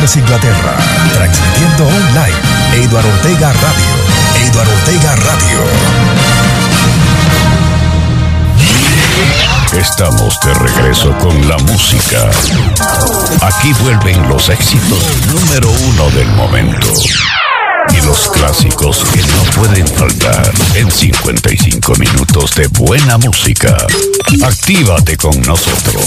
Londres, Inglaterra. Transmitiendo online. Eduardo Ortega Radio. Eduardo Ortega Radio. Estamos de regreso con la música. Aquí vuelven los éxitos número uno del momento. Y los clásicos que no pueden faltar en 55 minutos de buena música. Actívate con nosotros.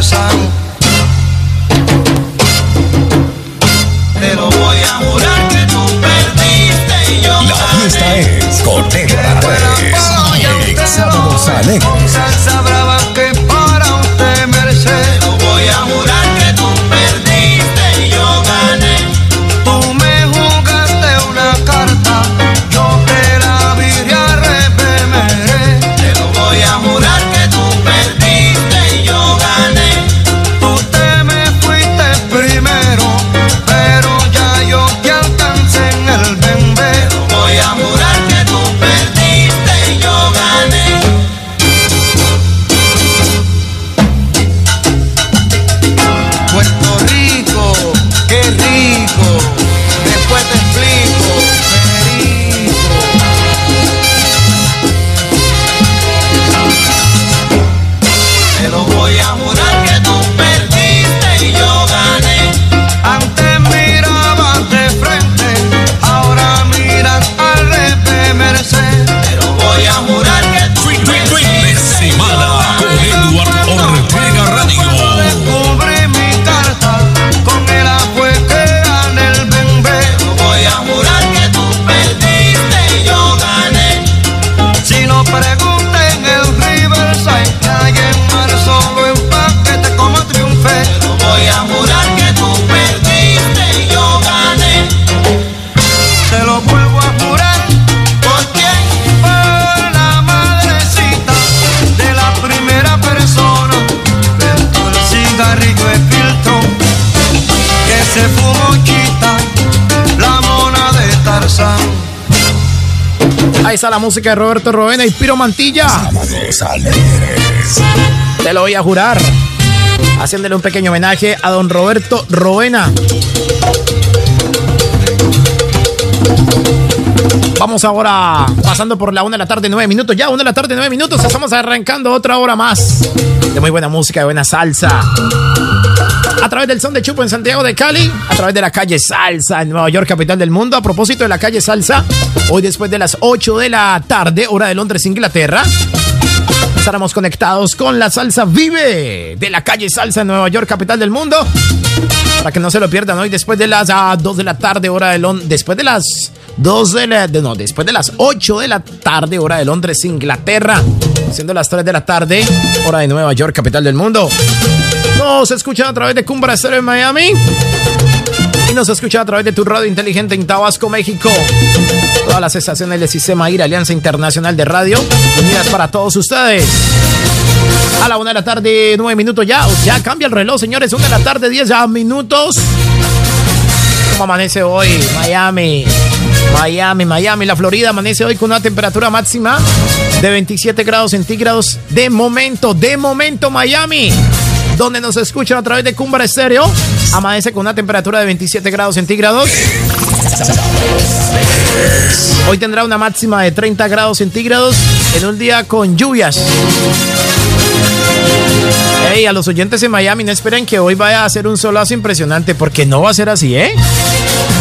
conversamos. Te lo voy a jurar que tú perdiste y yo La fiesta es con Negro Reyes. Sábados alegres. Con salsa brava que para usted merece. Te lo voy a jurar. Música de Roberto Roena y Piro Mantilla. Te lo voy a jurar. Haciéndole un pequeño homenaje a don Roberto Roena. Vamos ahora pasando por la una de la tarde, nueve minutos. Ya, una de la tarde, nueve minutos. Estamos arrancando otra hora más de muy buena música, de buena salsa a través del Son de Chupo en Santiago de Cali, a través de la calle Salsa en Nueva York, capital del mundo. A propósito de la calle Salsa, hoy después de las 8 de la tarde, hora de Londres, Inglaterra. Estaremos conectados con la salsa Vive de la calle Salsa en Nueva York, capital del mundo. Para que no se lo pierdan hoy después de las 2 ah, de la tarde, hora de Londres. Después de las 2 de no, después de las 8 de la tarde, hora de Londres, Inglaterra. Siendo las 3 de la tarde, hora de Nueva York, capital del mundo. Nos escuchan a través de Cumbra Estéreo en Miami. Y nos escuchan a través de tu radio inteligente en Tabasco, México. Todas las estaciones del sistema IRA, Alianza Internacional de Radio, unidas para todos ustedes. A la una de la tarde, nueve minutos ya. Ya cambia el reloj, señores. Una de la tarde, diez minutos. ¿Cómo amanece hoy? Miami. Miami, Miami, la Florida amanece hoy con una temperatura máxima de 27 grados centígrados. De momento, de momento, Miami donde nos escuchan a través de Cumbra Estéreo. Amanece con una temperatura de 27 grados centígrados. Hoy tendrá una máxima de 30 grados centígrados en un día con lluvias. Hey, a los oyentes en Miami, no esperen que hoy vaya a ser un solazo impresionante, porque no va a ser así, ¿eh?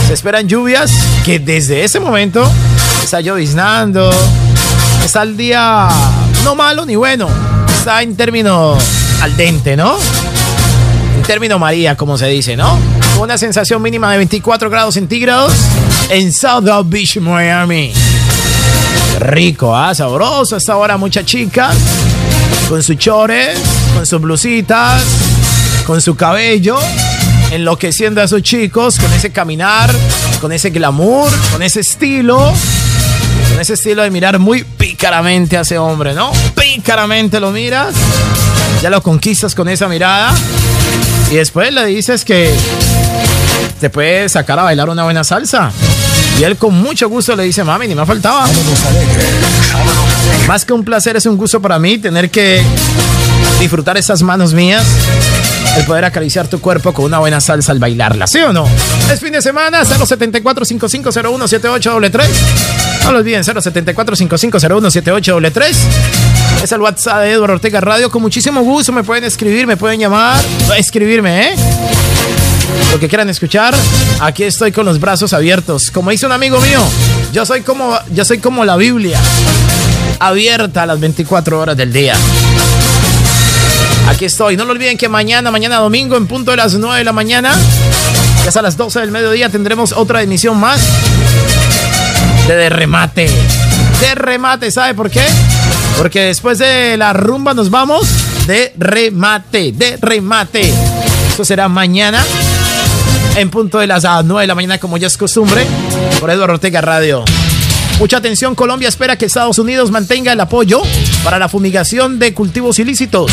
Se esperan lluvias que desde ese momento está lloviznando. Está el día no malo ni bueno. Está en términos al dente, ¿no? En término María, como se dice, ¿no? Una sensación mínima de 24 grados centígrados en South Beach, Miami. Rico, ¿ah? Sabroso esta hora, muchas chicas. Con sus chores, con sus blusitas, con su cabello, enloqueciendo a sus chicos con ese caminar, con ese glamour, con ese estilo, con ese estilo de mirar muy pícaramente a ese hombre, ¿no? Pícaramente lo miras ya lo conquistas con esa mirada y después le dices que te puede sacar a bailar una buena salsa. Y él con mucho gusto le dice, mami, ni me faltaba. Más que un placer, es un gusto para mí tener que disfrutar esas manos mías. El poder acariciar tu cuerpo con una buena salsa al bailarla, ¿sí o no? Es fin de semana, 074 5501 7833 No lo olviden, 074 5501 7833 es el WhatsApp de Eduardo Ortega Radio. Con muchísimo gusto me pueden escribir, me pueden llamar, escribirme, ¿eh? Lo que quieran escuchar, aquí estoy con los brazos abiertos. Como dice un amigo mío, yo soy como, yo soy como la Biblia, abierta a las 24 horas del día. Aquí estoy. No lo olviden que mañana, mañana domingo, en punto de las 9 de la mañana, ya a las 12 del mediodía, tendremos otra emisión más de remate. De remate, ¿sabe por qué? Porque después de la rumba nos vamos de remate, de remate. Eso será mañana en punto de las 9 de la mañana como ya es costumbre por Eduardo Ortega Radio. Mucha atención, Colombia espera que Estados Unidos mantenga el apoyo para la fumigación de cultivos ilícitos.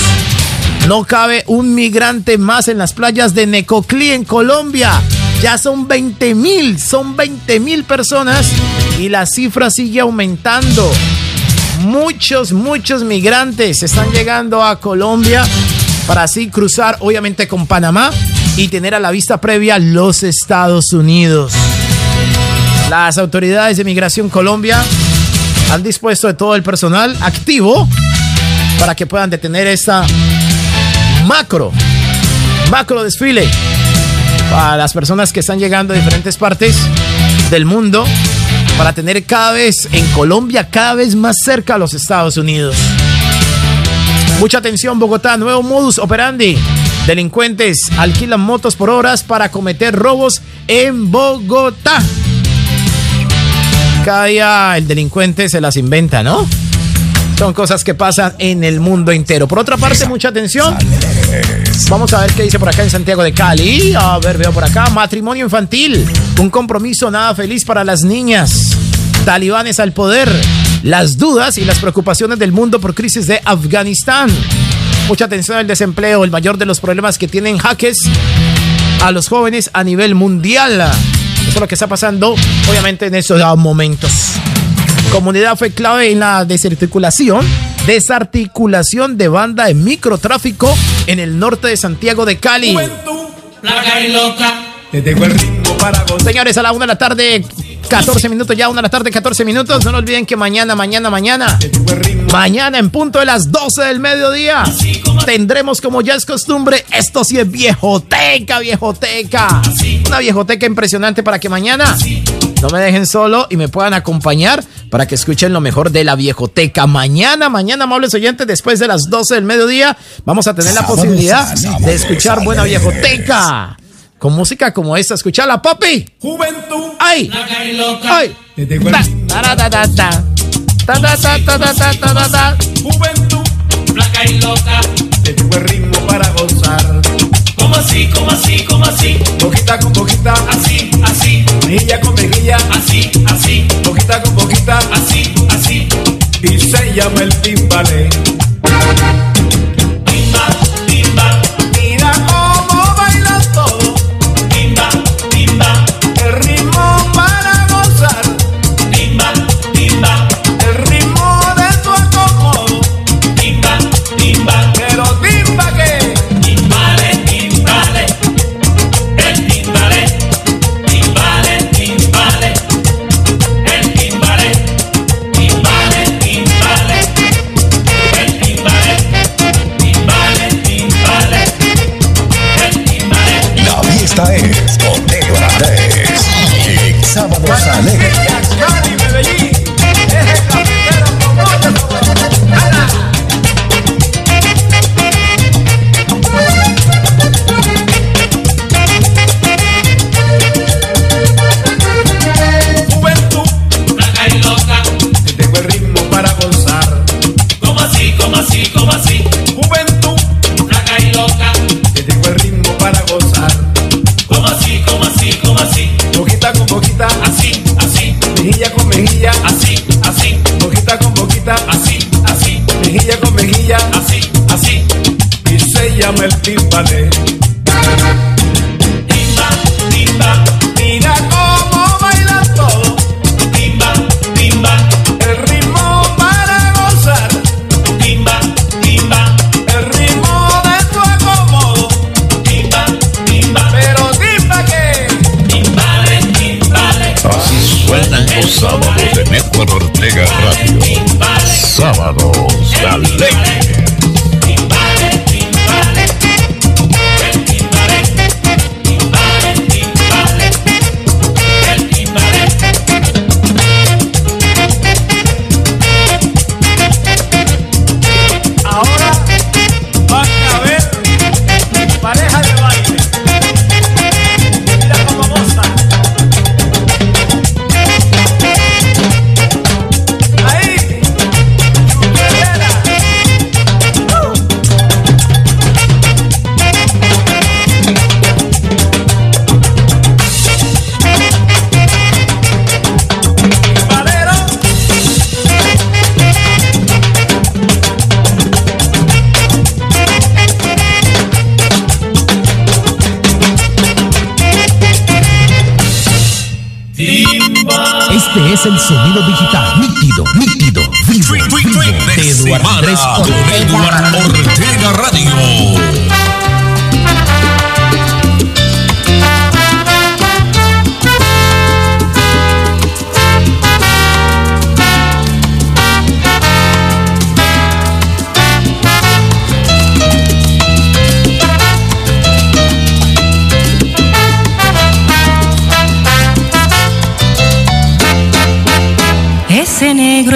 No cabe un migrante más en las playas de Necoclí en Colombia. Ya son 20 mil, son 20 mil personas y la cifra sigue aumentando muchos, muchos migrantes están llegando a Colombia para así cruzar, obviamente, con Panamá y tener a la vista previa los Estados Unidos. Las autoridades de Migración Colombia han dispuesto de todo el personal activo para que puedan detener esta macro, macro desfile para las personas que están llegando de diferentes partes del mundo para tener cada vez en Colombia, cada vez más cerca a los Estados Unidos. Mucha atención, Bogotá, nuevo modus operandi. Delincuentes alquilan motos por horas para cometer robos en Bogotá. Cada día el delincuente se las inventa, ¿no? Son cosas que pasan en el mundo entero. Por otra parte, mucha atención. Vamos a ver qué dice por acá en Santiago de Cali. A ver, veo por acá. Matrimonio infantil. Un compromiso nada feliz para las niñas. Talibanes al poder. Las dudas y las preocupaciones del mundo por crisis de Afganistán. Mucha atención al desempleo, el mayor de los problemas que tienen jaques a los jóvenes a nivel mundial. Eso es lo que está pasando, obviamente, en estos momentos. Comunidad fue clave en la desarticulación, desarticulación de banda de microtráfico en el norte de Santiago de Cali. Señores, a la una de la tarde, 14 minutos ya, una de la tarde, 14 minutos. No olviden que mañana, mañana, mañana, mañana en punto de las 12 del mediodía, tendremos como ya es costumbre, esto sí es viejoteca, viejoteca. Una viejoteca impresionante para que mañana no me dejen solo y me puedan acompañar para que escuchen lo mejor de la viejoteca. Mañana, mañana, amables oyentes, después de las 12 del mediodía, vamos a tener la posibilidad de escuchar buena viejoteca. Con música como esta, escuchala, papi. Juventud. ¡Ay! ¡Ay! Juventud. Flaca y loca. Te tengo el ritmo para gozar. ¿Cómo así? ¿Cómo así? ¿Cómo así? Poquita con poquita. Así, así, Mejilla con mejilla. así, así, Poquita con poquita. así, así. Y se llama el timbale. Este es el sonido digital, nítido, nítido, vivo, vivo, de Eduardo Andrés Ortega. Ortega Radio.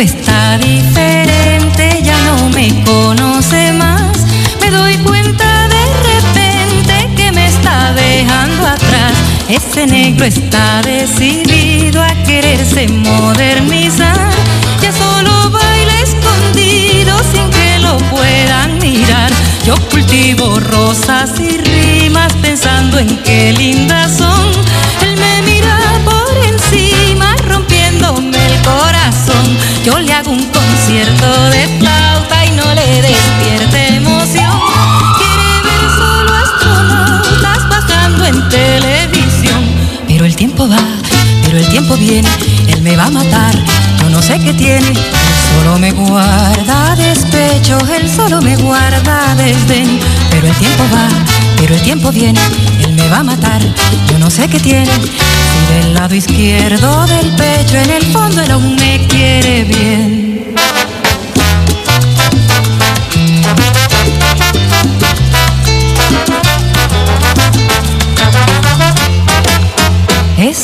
Está diferente, ya no me conoce más. Me doy cuenta de repente que me está dejando atrás. Ese negro está decidido a quererse modernizar. Ya solo baila escondido sin que lo puedan mirar. Yo cultivo rosas y rimas pensando en qué lindas son. Concierto de flauta y no le despierte emoción. Quiere ver solo astronautas bajando en televisión. Pero el tiempo va, pero el tiempo viene, él me va a matar. Yo no sé qué tiene, él solo me guarda despecho, él solo me guarda desdén. Pero el tiempo va, pero el tiempo viene, él me va a matar. Yo no sé qué tiene, del lado izquierdo del pecho, en el fondo él aún me quiere bien.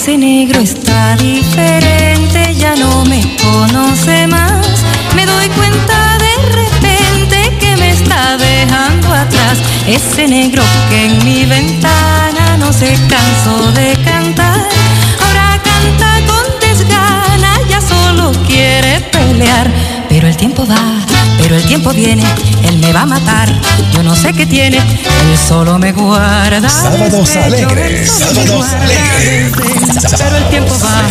Ese negro está diferente, ya no me conoce más. Me doy cuenta de repente que me está dejando atrás. Ese negro que en mi ventana no se cansó de cantar. Ahora canta con desgana, ya solo quiere pelear. Pero el tiempo va, pero el tiempo viene, él me va a matar. Yo no sé qué tiene, él solo me guarda. Sábados despecho, alegres, sábados alegres. despecho. Pero el tiempo va,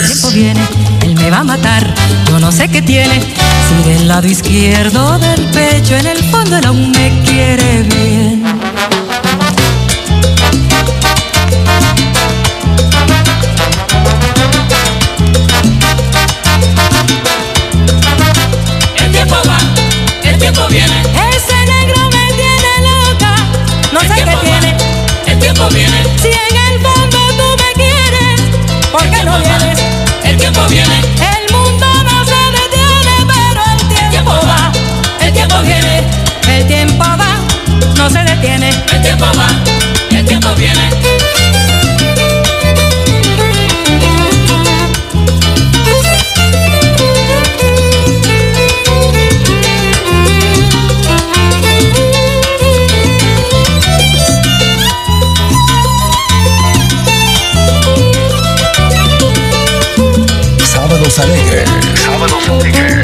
el tiempo viene, él me va a matar. Yo no sé qué tiene, si del lado izquierdo del pecho, en el fondo él aún me quiere bien. Sábados alegres. Sábados alegres.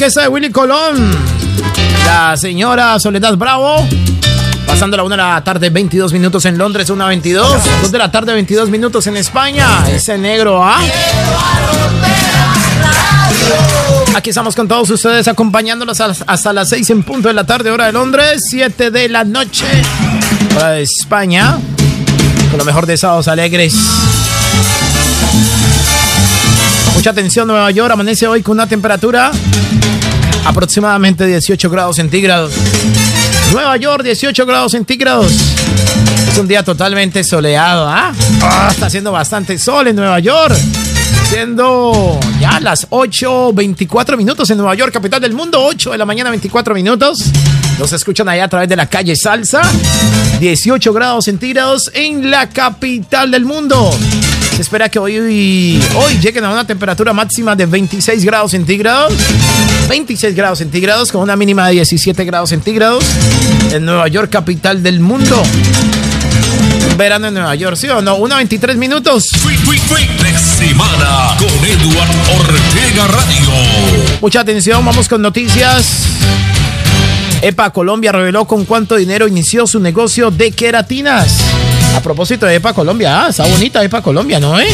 Orquesta de Willy Colón. La señora Soledad Bravo. Pasando la 1 de la tarde, 22 minutos en Londres, 1 a 22. 2 de la tarde, 22 minutos en España. Ese negro, ¿ah? Aquí estamos con todos ustedes acompañándolos a- hasta las 6 en punto de la tarde, hora de Londres, 7 de la noche, hora de España. Con lo mejor de Sábados Alegres. Mucha atención, Nueva York amanece hoy con una temperatura aproximadamente 18 grados centígrados. Nueva York, 18 grados centígrados. Es un día totalmente soleado, ¿ah? Ah, está haciendo bastante sol en Nueva York. Siendo ya las 8.24 minutos en Nueva York, capital del mundo. 8 de la mañana, 24 minutos. Nos escuchan allá a través de la calle Salsa. 18 grados centígrados en la capital del mundo. Se espera que hoy, hoy lleguen a una temperatura máxima de 26 grados centígrados. 26 grados centígrados con una mínima de 17 grados centígrados en Nueva York, capital del mundo. Un verano en Nueva York, ¿sí o no? 1 a 23 minutos. De semana con Edward Ortega Radio. Mucha atención, vamos con noticias. EPA Colombia reveló con cuánto dinero inició su negocio de queratinas. A propósito de EPA Colombia, ah, está bonita EPA Colombia, ¿no? Eh?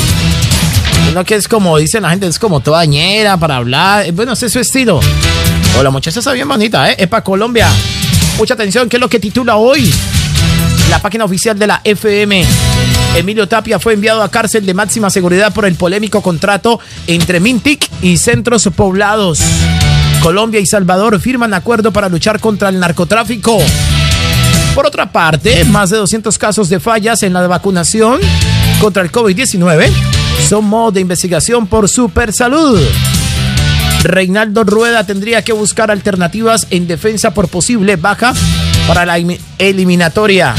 Que es como dicen la gente, es como toda ñera para hablar. Bueno, ese es su estilo. O la muchacha está bien bonita, ¿eh? Es para Colombia. Mucha atención, ¿qué es lo que titula hoy? La página oficial de la FM. Emilio Tapia fue enviado a cárcel de máxima seguridad por el polémico contrato entre Mintic y centros poblados. Colombia y Salvador firman acuerdo para luchar contra el narcotráfico. Por otra parte, más de 200 casos de fallas en la vacunación contra el COVID-19 son modo de investigación por Supersalud. Reinaldo Rueda tendría que buscar alternativas en defensa por posible baja para la eliminatoria.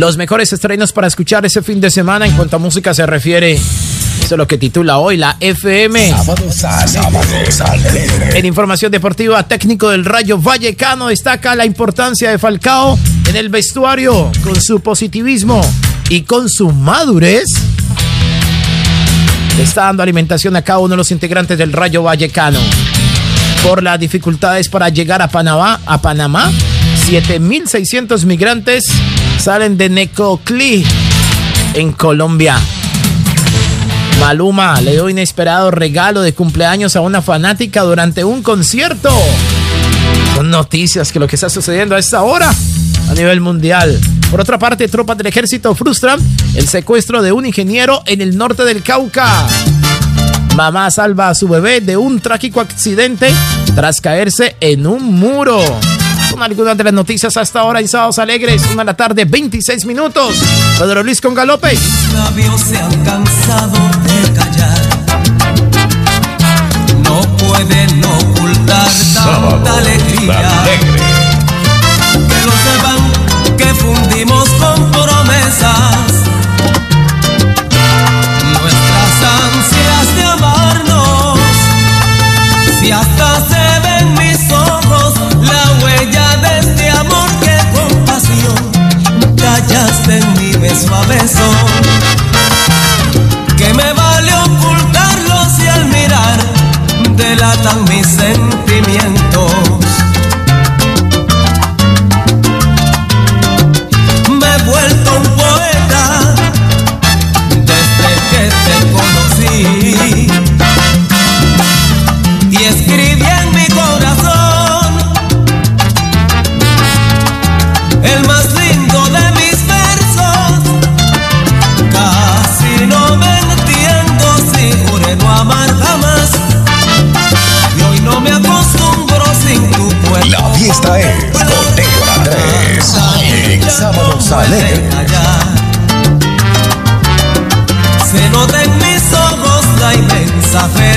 Los mejores estrenos para escuchar ese fin de semana en cuanto a música se refiere. Eso es lo que titula hoy la FM. En información deportiva, técnico del Rayo Vallecano destaca la importancia de Falcao en el vestuario con su positivismo y con su madurez. Está dando alimentación a cada uno de los integrantes del Rayo Vallecano. Por las dificultades para llegar a Panamá, a Panamá 7.600 migrantes salen de Necoclí en Colombia. Maluma le dio inesperado regalo de cumpleaños a una fanática durante un concierto. Son noticias que lo que está sucediendo a esta hora a nivel mundial. Por otra parte, tropas del ejército frustran el secuestro de un ingeniero en el norte del Cauca. Mamá salva a su bebé de un trágico accidente tras caerse en un muro. Son algunas de las noticias hasta ahora en Sábados Alegres, una de la tarde, 26 minutos. Pedro Luis con Galope. labios se han cansado de callar. No pueden ocultar Sábado tanta alegría. alegre. Que lo sepan que fundimos con promesas. En mi beso a beso. Que me vale ocultarlo si al mirar delatan mis sentimientos. Se nota en mis ojos la inmensa felicidad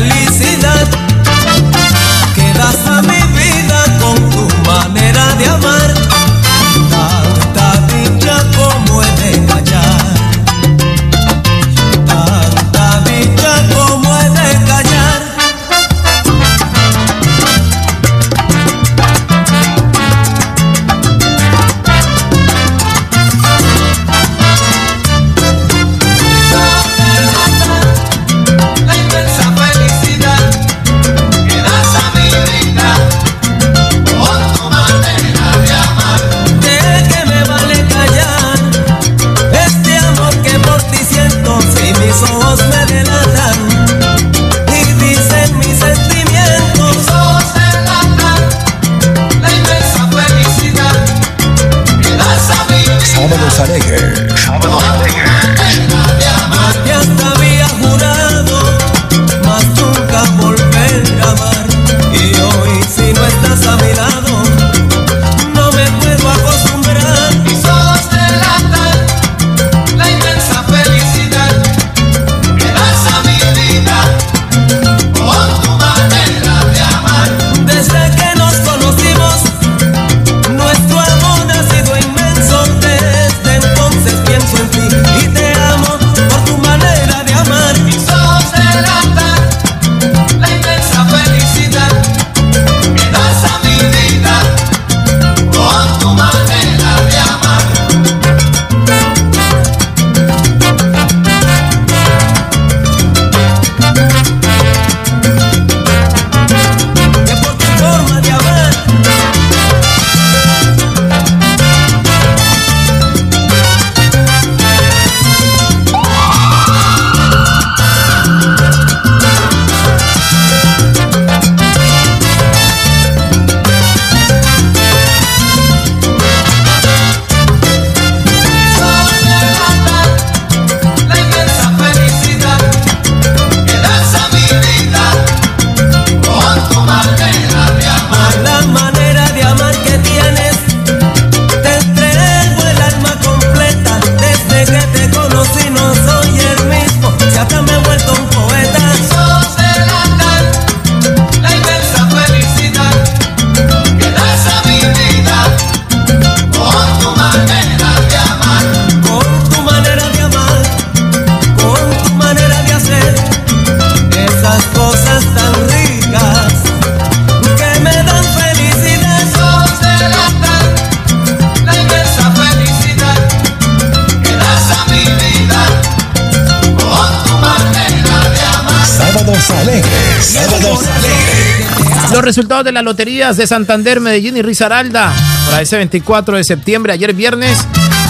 Los resultados de las loterías de Santander, Medellín y Risaralda para ese 24 de septiembre, ayer viernes,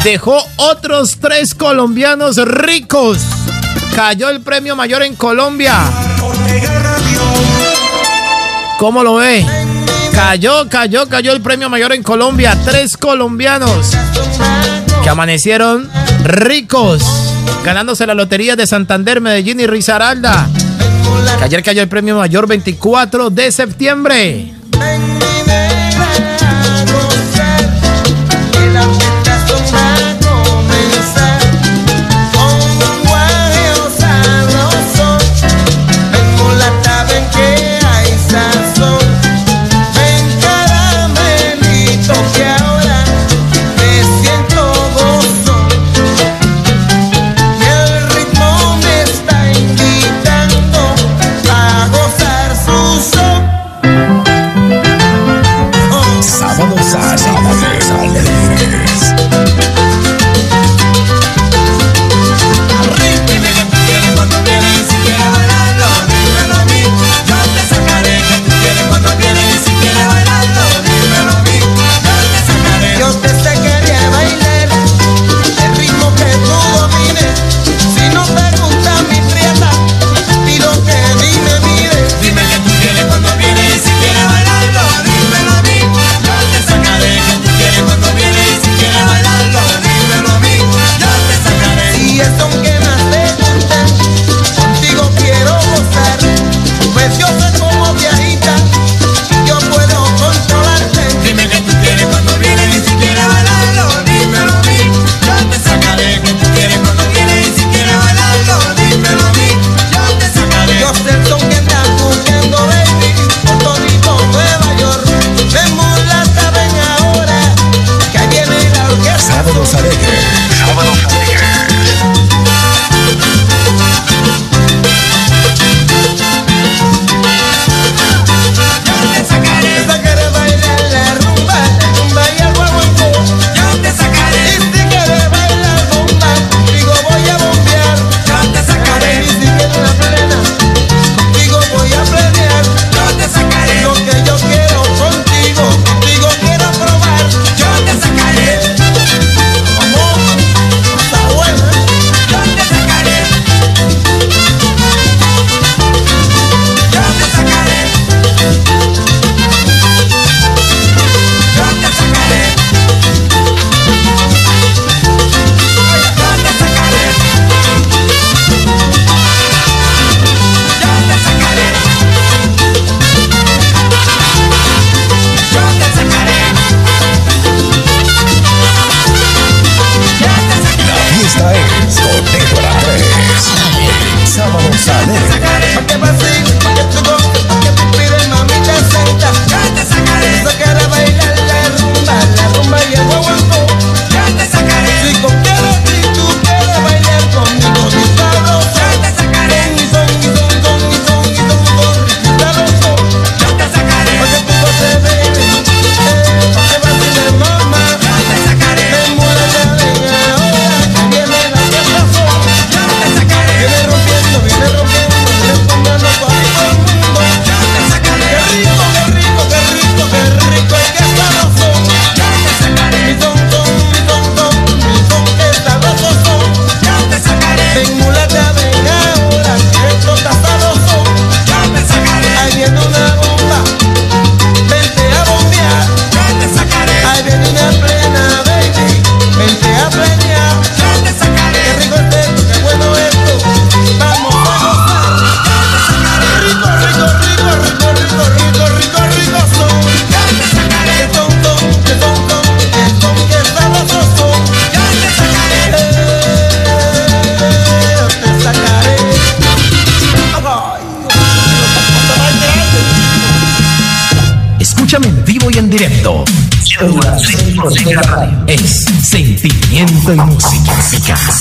dejó otros tres colombianos ricos. Cayó el premio mayor en Colombia. ¿Cómo lo ve? Cayó, cayó, cayó el premio mayor en Colombia. Tres colombianos que amanecieron ricos, ganándose la lotería de Santander, Medellín y Risaralda. Que ayer cayó el premio mayor 24 de septiembre.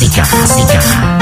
Música, música,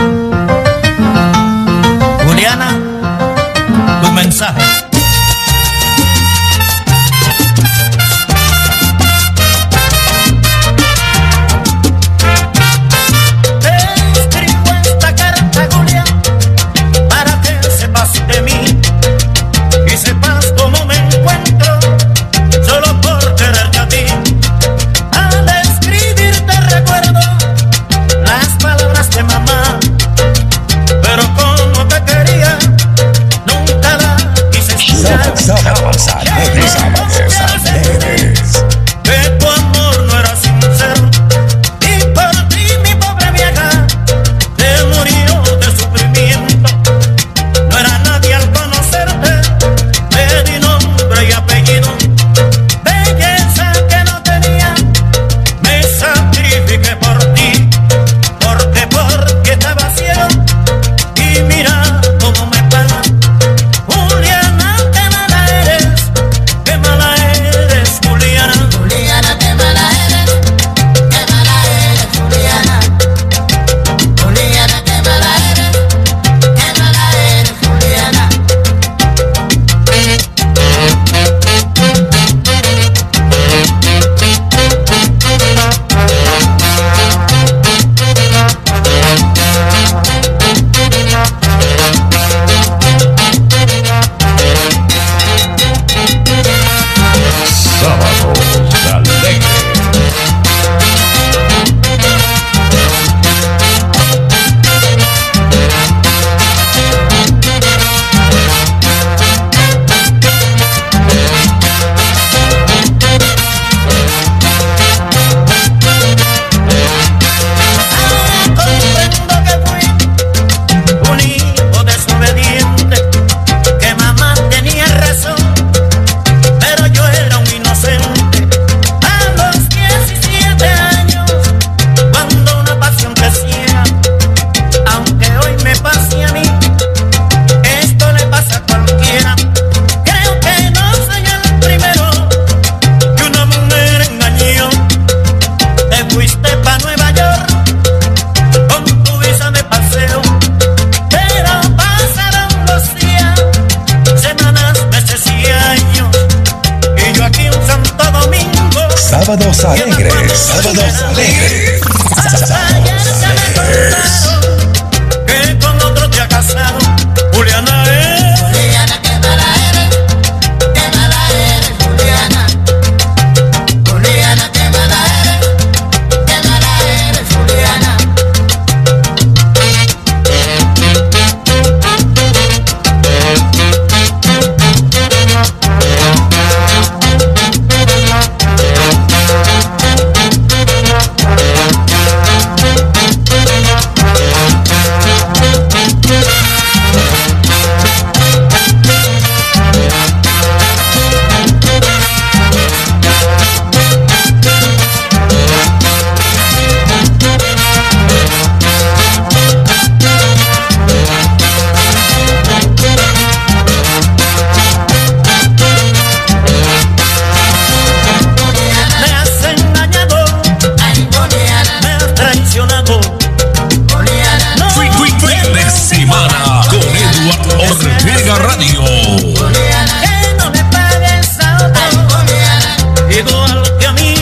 Que a mí.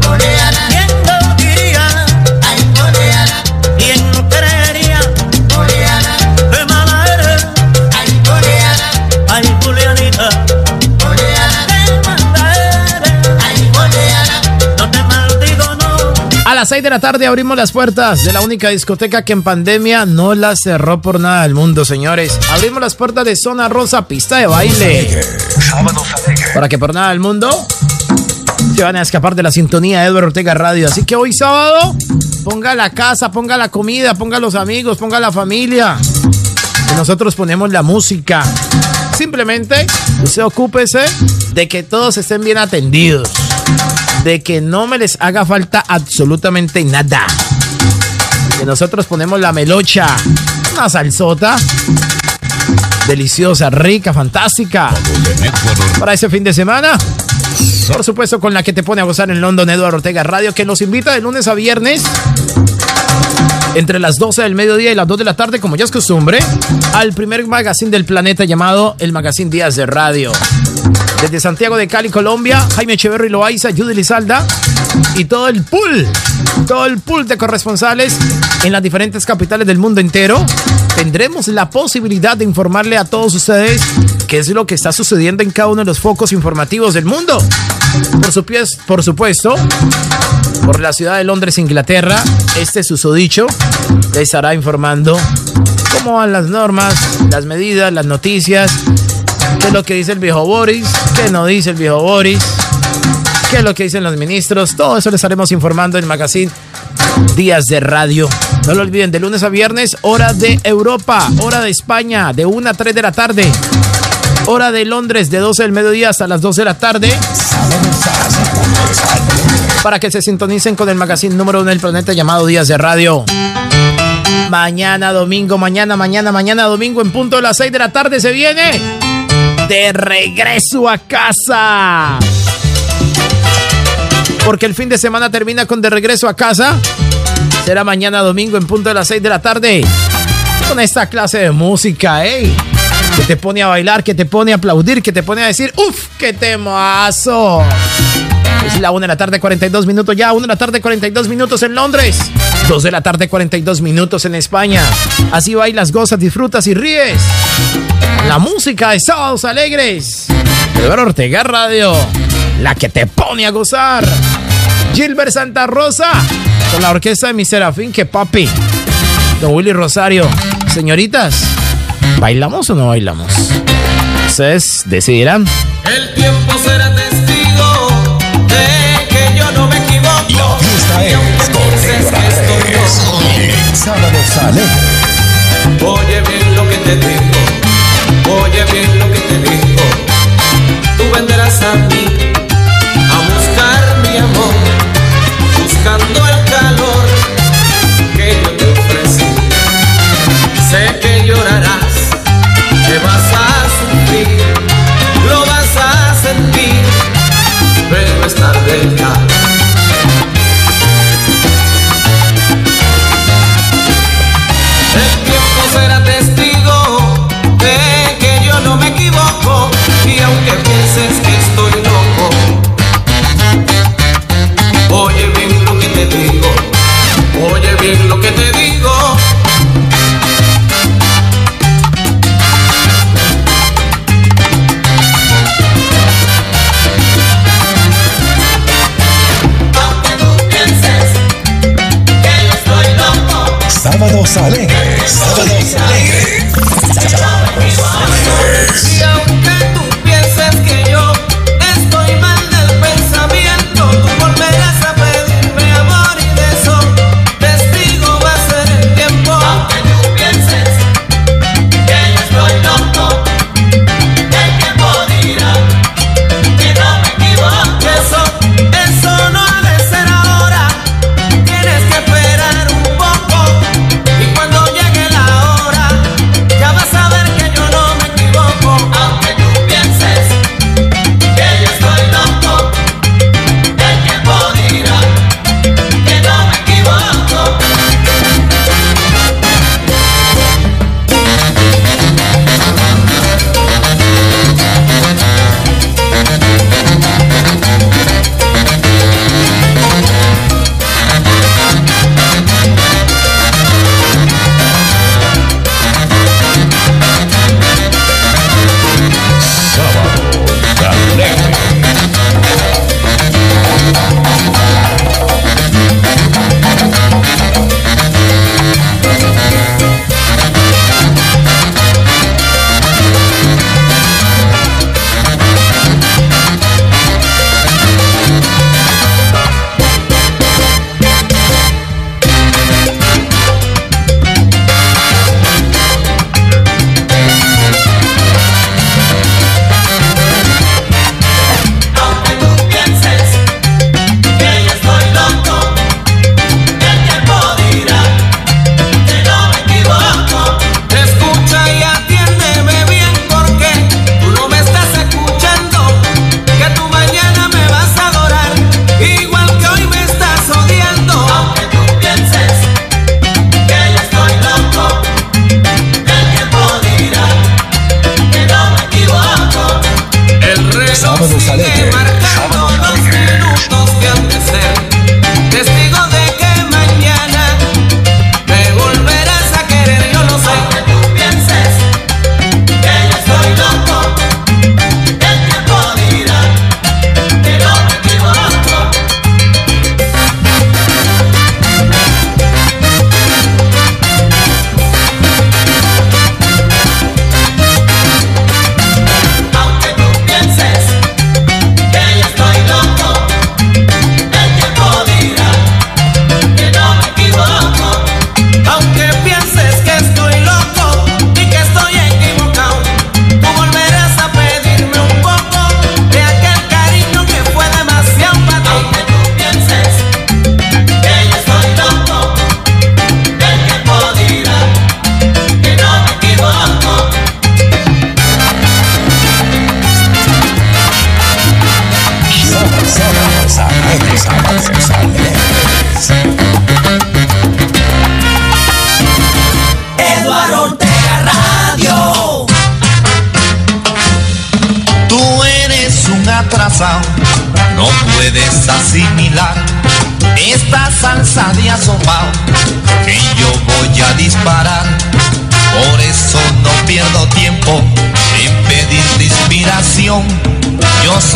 Juliana, ¿Quién lo diría? ay, Juliana, ¿Quién no creería? Juliana, Qué mala eres, ay, Juliana, ay, Julianita. Juliana, Qué mala eres, ay, Juliana. no te maldigo, no. A las 6 de la tarde abrimos las puertas de la única discoteca que en pandemia no la cerró por nada del mundo, señores. Abrimos las puertas de Zona Rosa, pista de baile. Sábados alegres. Para que por nada del mundo se van a escapar de la sintonía de Edward Ortega Radio. Así que hoy sábado, ponga la casa, ponga la comida, ponga los amigos, ponga la familia. Y nosotros ponemos la música. Simplemente usted ocúpese de que todos estén bien atendidos. De que no me les haga falta absolutamente nada. Que nosotros ponemos la melocha, una salsota deliciosa, rica, fantástica para ese fin de semana. Por supuesto, con la que te pone a gozar en London, Eduardo Ortega Radio, que nos invita de lunes a viernes entre las 12 del mediodía y las 2 de la tarde, como ya es costumbre, al primer magazine del planeta llamado el Magazine Días de Radio. Desde Santiago de Cali, Colombia, Jaime Echeverry Loaiza, Judy Lizalda y todo el pool, todo el pool de corresponsales en las diferentes capitales del mundo entero. Tendremos la posibilidad de informarle a todos ustedes qué es lo que está sucediendo en cada uno de los focos informativos del mundo. Por, por supuesto, por la ciudad de Londres, Inglaterra, este susodicho le estará informando cómo van las normas, las medidas, las noticias, qué es lo que dice el viejo Boris, qué no dice el viejo Boris, qué es lo que dicen los ministros, todo eso le estaremos informando en el magazine Días de Radio. No lo olviden, de lunes a viernes, hora de Europa, hora de España, de 1 a 3 de la tarde. Hora de Londres, de 12 del mediodía hasta las 12 de la tarde. Para que se sintonicen con el magazine número uno del planeta llamado Días de Radio. Mañana domingo, mañana, mañana, mañana domingo en punto de las 6 de la tarde se viene de regreso a casa. Porque el fin de semana termina con de regreso a casa. Será mañana domingo en punto de las 6 de la tarde. Con esta clase de música, ¿eh? Que te pone a bailar, que te pone a aplaudir, que te pone a decir, ¡Uf! ¡Qué temazo! Es la 1 de la tarde, 42 minutos ya. 1 de la tarde, 42 minutos en Londres. 2 de la tarde, 42 minutos en España. Así bailas, gozas, disfrutas y ríes. La música de Sábados Alegres. Eduardo Ortega Radio. La que te pone a gozar. Gilbert Santa Rosa. Con la orquesta de mi Serafín, que papi. Don Willy Rosario. Señoritas, ¿bailamos o no bailamos? Ustedes decidirán. El tiempo será testigo de que yo no me equivoco. La fiesta es con que estoy Sábados alegres. Oye bien lo que te digo, oye bien lo que te digo. Tú vendrás a mí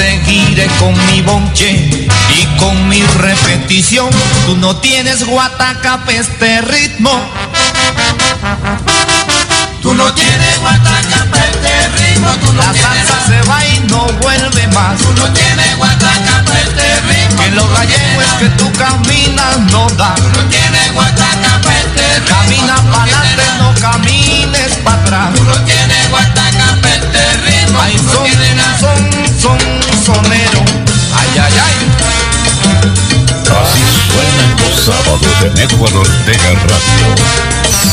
seguiré con mi bonche y con mi repetición. Tú no tienes guatacape este ritmo. Tú no tienes guatacape este ritmo. La salsa se va y no vuelve más. Tú no tienes guatacape este ritmo. Que lo gallego es que tú caminas no da. Tú no tienes guatacape este ritmo. Camina para adelante, no camines para atrás. Tú no tienes guatacape sábados en Eduardo Ortega Radio.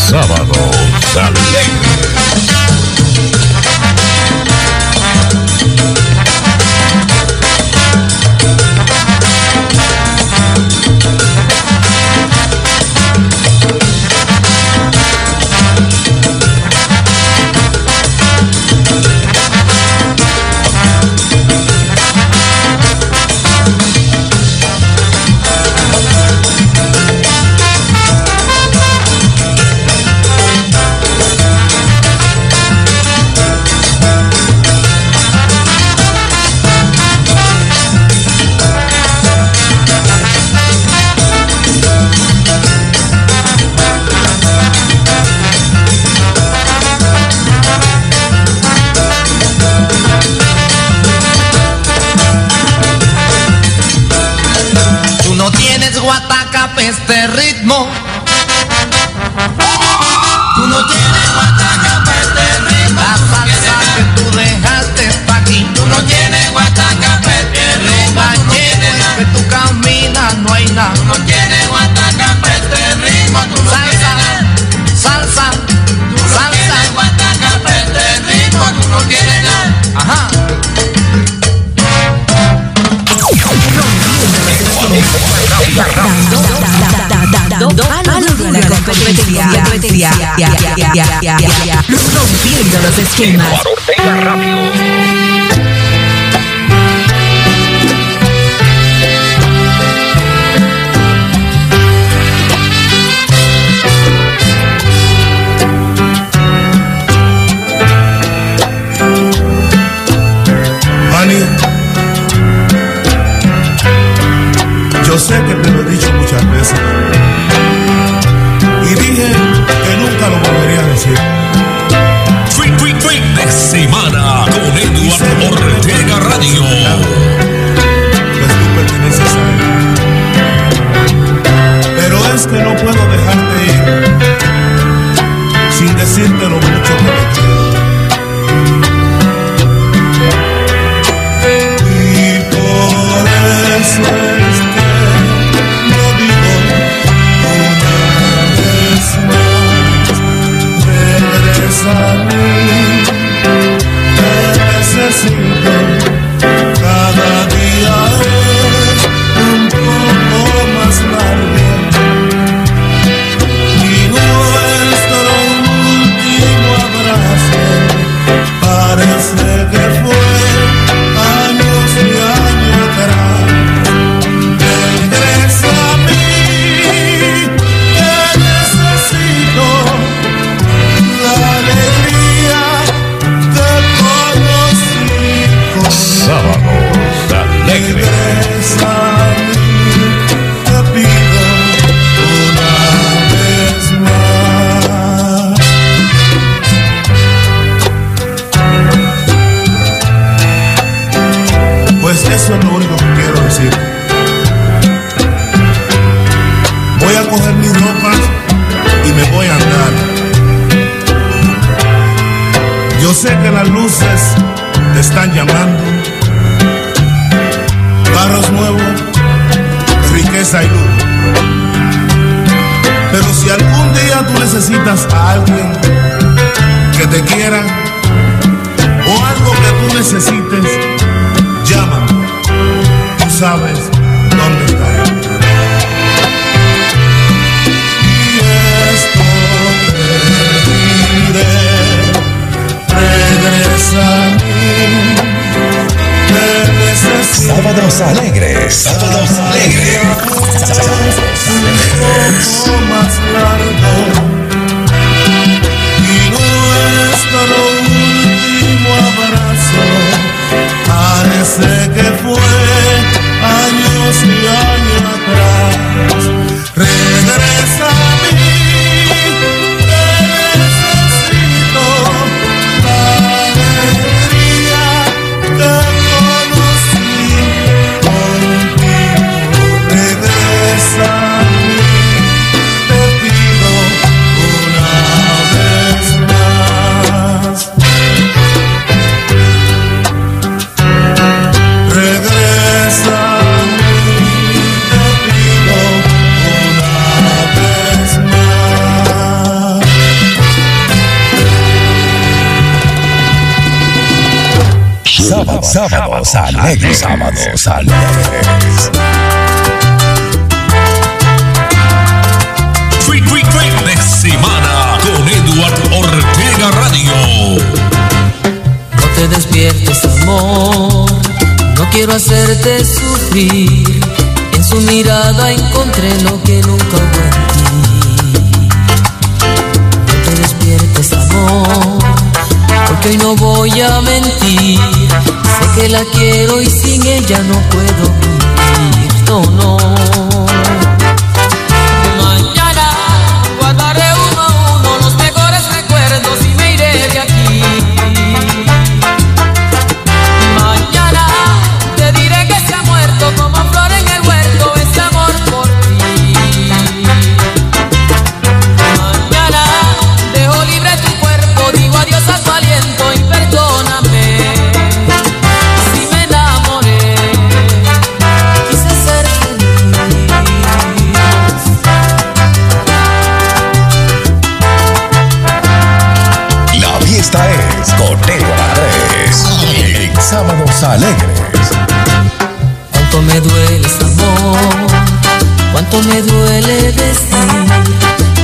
Sábados alegres. una competencia. competencia. Rompiendo los esquemas. sábados, sábados alegres, sábados alegres. Fin, fin, fin de semana con Eduard Ortega Radio. No te despiertes, amor. No quiero hacerte sufrir. En su mirada encontré lo que nunca hubo en ti. No te despiertes, amor porque hoy no voy a mentir. Sé que la quiero y sin ella no puedo vivir. No, no. me duele decir,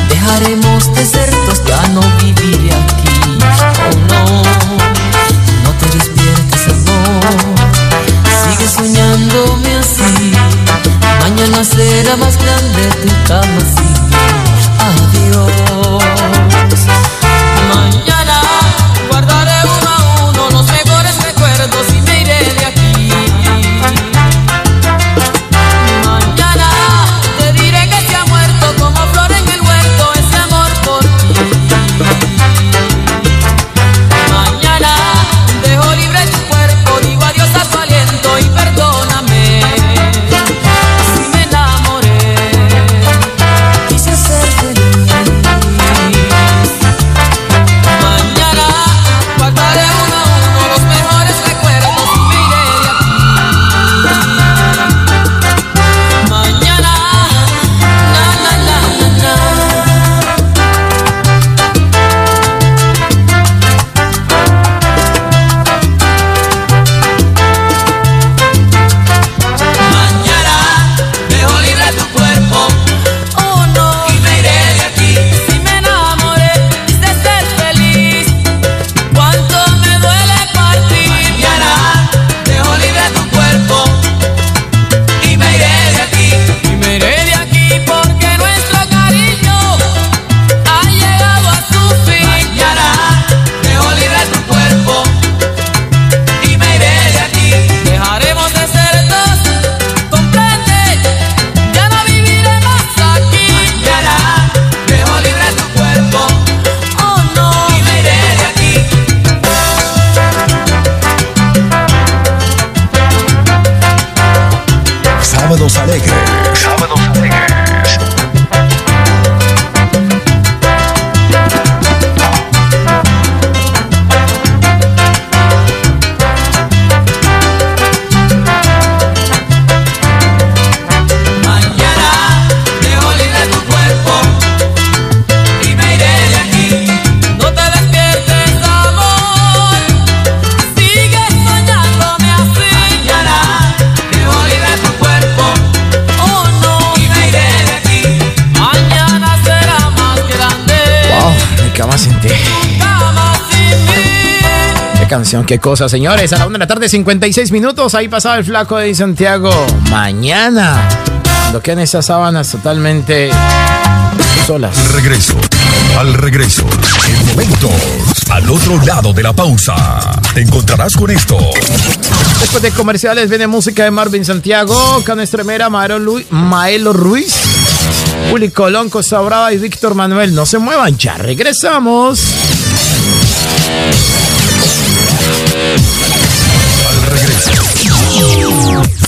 dejaremos desertos, ya no viviré aquí. Oh no, no te despiertes, amor, sigue soñándome así. Mañana será más grande tu cama. información. Qué cosa, señores. A la una de la tarde, 56 minutos. Ahí pasaba el flaco de Santiago. Mañana. Cuando quedan esas sábanas totalmente solas. Regreso. Al regreso. En momentos. Al otro lado de la pausa. Te encontrarás con esto. Después de comerciales viene música de Marvin Santiago, Cano Estremera, Maelo Ruiz, Uli Colón, Costa Brava y Víctor Manuel. No se muevan, ya regresamos. Al regreso.